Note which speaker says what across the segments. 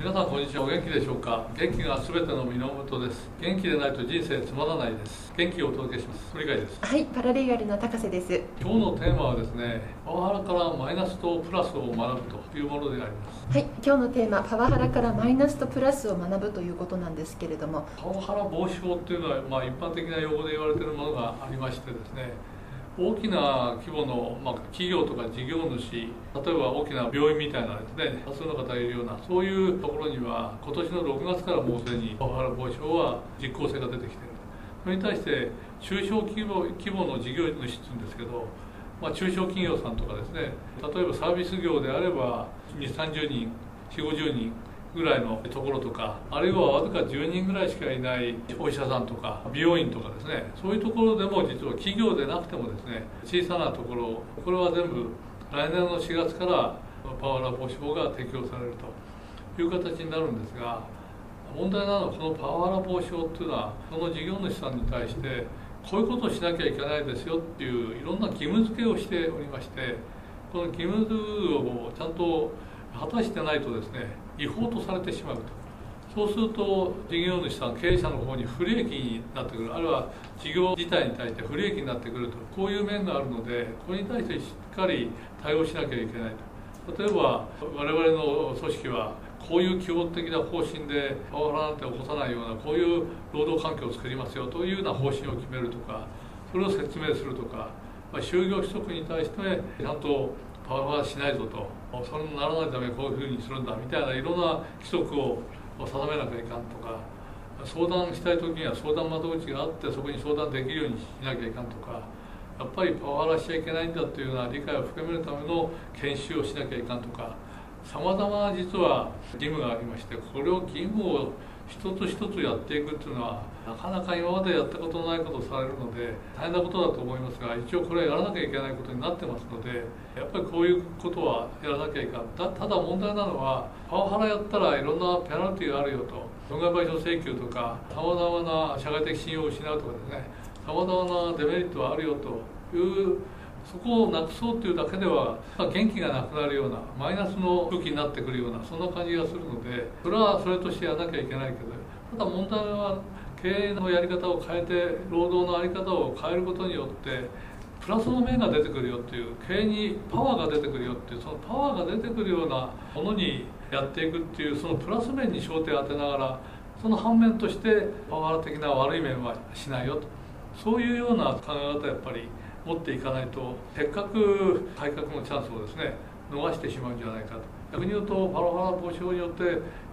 Speaker 1: 皆さんこんにちは。お元気でしょうか？元気がすべての源です。元気でないと人生つまらないです。元気をお届けします。鳥飼です。
Speaker 2: はい、パラレーガルの高瀬です。
Speaker 1: 今日のテーマはですねパワハラからマイナスとプラスを学ぶというものであります。
Speaker 2: はい、今日のテーマ、パワハラからマイナスとプラスを学ぶということなんですけれども、
Speaker 1: パワハラ防止法っていうのは、まあ、一般的な用語で言われているものがありましてですね大きな規模の、まあ、企業とか事業主例えば大きな病院みたいなですね多数の方がいるようなそういうところには今年の6月からもうすでにパワハラ防止法は実効性が出てきている。それに対して中小規模規模の事業主っていうんですけど、まあ、中小企業さんとかですね例えばサービス業であれば2 3 0人4 5 0人ぐらいのところとかあるいはわずか10人ぐらいしかいないお医者さんとか美容院とかですね。そういうところでも実は企業でなくてもですね小さなところこれは全部来年の4月からパワハラ防止法が適用されるという形になるんですが問題なのはこのパワハラ防止法っていうのはその事業主さんに対してこういうことをしなきゃいけないですよっていういろんな義務付けをしておりましてこの義務をちゃんと果たしてないとですね違法とされてしまうと。そうすると事業主さん経営者の方に不利益になってくる。あるいは事業自体に対して不利益になってくると。こういう面があるのでこれに対してしっかり対応しなきゃいけないと。例えば我々の組織はこういう基本的な方針でパワハラなんて起こさないようなこういう労働環境を作りますよというような方針を決めるとかそれを説明するとか、ま、就業規則に対してちゃんとパワハラしないぞと。それにならないためにこういうふうにするんだみたいないろんな規則を定めなきゃいかんとか相談したい時には相談窓口があってそこに相談できるようにしなきゃいかんとかやっぱりパワハラしちゃいけないんだというような理解を深めるための研修をしなきゃいかんとかさまざまな実は義務がありましてこれを義務を一つ一つやっていくっていうのはなかなか今までやったことのないことをされるので大変なことだと思いますが一応これはやらなきゃいけないことになってますのでやっぱりこういうことはやらなきゃいかん。たただ問題なのはパワハラやったらいろんなペナルティーがあるよと。損害賠償請求とかさまざまな社会的信用を失うとかですねさまざまなデメリットはあるよというそこをなくそうというだけでは、元気がなくなるようなマイナスの空気になってくるようなそんな感じがするのでそれはそれとしてやらなきゃいけないけどただ問題は経営のやり方を変えて労働の在り方を変えることによってプラスの面が出てくるよっていう経営にパワーが出てくるよっていうそのパワーが出てくるようなものにやっていくっていうそのプラス面に焦点を当てながらその反面としてパワハラ的な悪い面はしないよと。そういうような考え方やっぱり持っていかないとせっかく改革のチャンスをですね逃してしまうんじゃないかと。逆に言うとパワハラ防止法によってい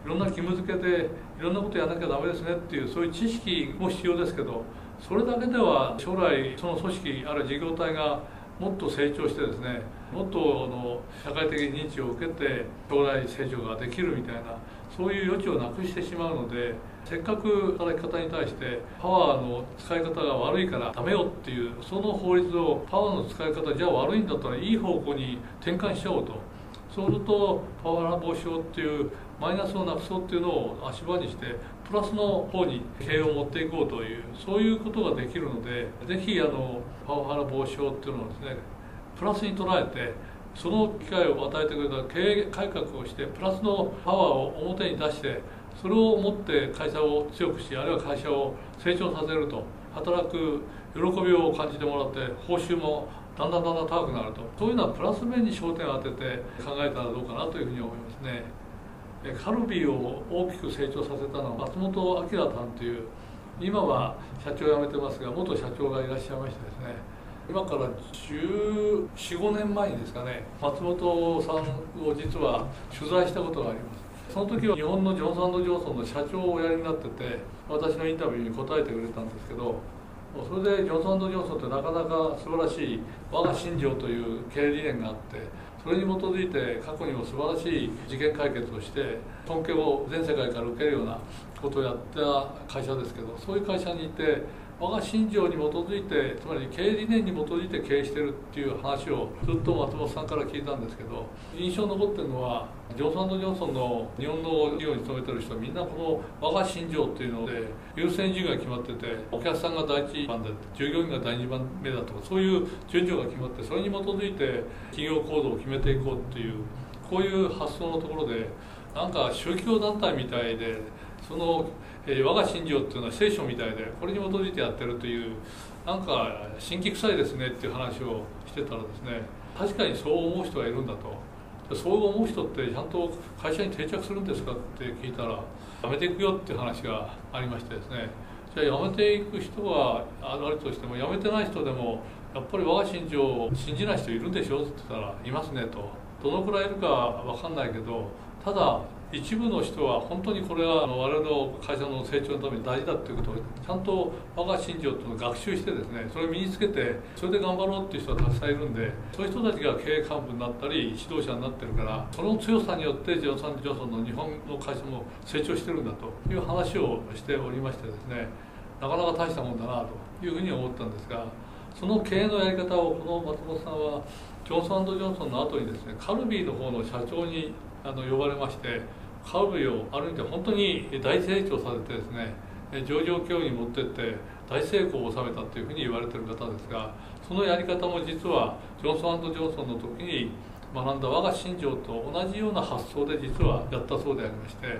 Speaker 1: ろんな義務付けでいろんなことやらなきゃダメですねっていうそういう知識も必要ですけどそれだけでは将来その組織あるいは事業体がもっと成長してですねもっとの社会的認知を受けて将来成長ができるみたいなそういう余地をなくしてしまうのでせっかく働き方に対してパワーの使い方が悪いからダメよっていうその法律をパワーの使い方じゃあ悪いんだったらいい方向に転換しちゃおうと。そうするとパワハラ防止法っていうマイナスをなくそうっていうのを足場にしてプラスの方に経営を持っていこうというそういうことができるのでぜひあのパワハラ防止法っていうのをですねプラスに捉えてその機会を与えてくれた経営改革をしてプラスのパワーを表に出してそれを持って会社を強くしあるいは会社を成長させると働く喜びを感じてもらって報酬もだんだんだんだん高くなると。そういうのはプラス面に焦点を当てて考えたらどうかなというふうに思いますね。カルビーを大きく成長させたのは松本明さんという今は社長を辞めてますが元社長がいらっしゃいましてですね。今から1415年前にですかね松本さんを実は取材したことがあります。その時は日本のジョンソンジョンソンの社長をおやりになってて私のインタビューに答えてくれたんですけどそれでジョンソンジョンソンってなかなか素晴らしい我が信条という経営理念があってそれに基づいて過去にも素晴らしい事件解決をして尊敬を全世界から受けるようなことをやった会社ですけどそういう会社にいて我が信条に基づいてつまり経営理念に基づいて経営してるっていう話をずっと松本さんから聞いたんですけど印象残ってるのはジョンソンジョンソンの日本の企業に勤めてる人はみんなこの我が信条っていうので優先順位が決まっててお客さんが第一番で従業員が第二番目だとかそういう順序が決まってそれに基づいて企業行動を決めていこうっていうこういう発想のところでなんか宗教団体みたいでそのえー、我が信条っていうのは聖書みたいでこれに基づいてやってるというなんか神奇臭いですねっていう話をしてたらですね確かにそう思う人がいるんだと。そう思う人ってちゃんと会社に定着するんですかって聞いたら辞めていくよっていう話がありましてですね。じゃあ辞めていく人はあるとしても辞めてない人でもやっぱり我が信条を信じない人いるんでしょって言ったらいますねと。どのくらいいるか分かんないけどただ一部の人は本当にこれは我々の会社の成長のために大事だということをちゃんと我が信条というのを学習してですねそれを身につけてそれで頑張ろうっていう人がたくさんいるんでそういう人たちが経営幹部になったり指導者になってるからその強さによってジョンソン・ジョンソンの日本の会社も成長してるんだという話をしておりましてですねなかなか大したもんだなというふうに思ったんですがその経営のやり方をこの松本さんはジョンソンジョンソンの後にですねカルビーの方の社長にあの呼ばれましてカルを歩いて本当に大成長させてですね上場競技に持ってって大成功を収めたというふうに言われてる方ですがそのやり方も実はジョンソンジョンソンの時に学んだ我が信条と同じような発想で実はやったそうでありまして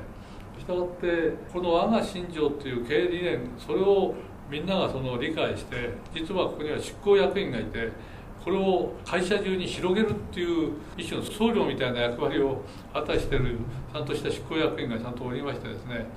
Speaker 1: したがってこの我が信条という経営理念それをみんながその理解して実はここには執行役員がいてこれを会社中に広げるっていう一種の僧侶みたいな役割を果たしてるちゃんとした執行役員がちゃんとおりましてですね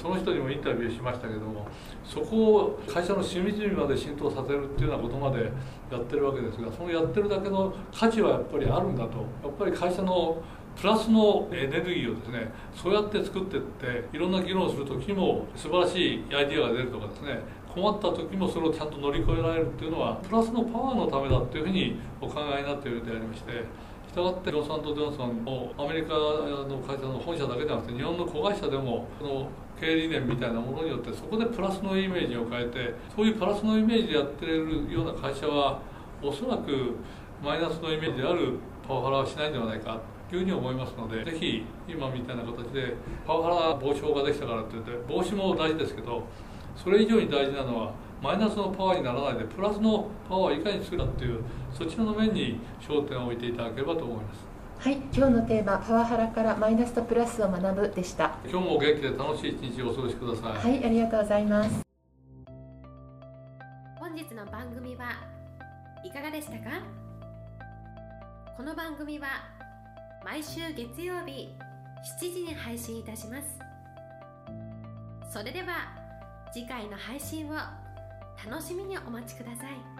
Speaker 1: その人にもインタビューしましたけどもそこを会社の隅々まで浸透させるっていうようなことまでやってるわけですがそのやってるだけの価値はやっぱりあるんだと。やっぱり会社のプラスのエネルギーをですねそうやって作っていっていろんな議論をする時も素晴らしいアイデアが出るとかですね困った時もそれをちゃんと乗り越えられるっていうのはプラスのパワーのためだっていうふうにお考えになっているでありましてしたがってジョンソンジョンソンもアメリカの会社の本社だけじゃなくて日本の子会社でもこの経営理念みたいなものによってそこでプラスのイメージを変えてそういうプラスのイメージでやってるような会社はおそらくマイナスのイメージであるパワハラはしないんではないかというふうに思いますのでぜひ今みたいな形でパワハラ防止法ができたからといって防止も大事ですけどそれ以上に大事なのはマイナスのパワーにならないでプラスのパワーをいかに作るかっていうそちらの面に焦点を置いていただければと思います。
Speaker 2: はい今日のテーマパワハラからマイナスとプラスを学ぶでした。
Speaker 1: 今日も元気で楽しい一日をお過ごしくださ
Speaker 2: い。はいありがとうございます。
Speaker 3: 本日の番組はいかがでしたか？この番組は毎週月曜日7時に配信いたします。それでは次回の配信を楽しみにお待ちください。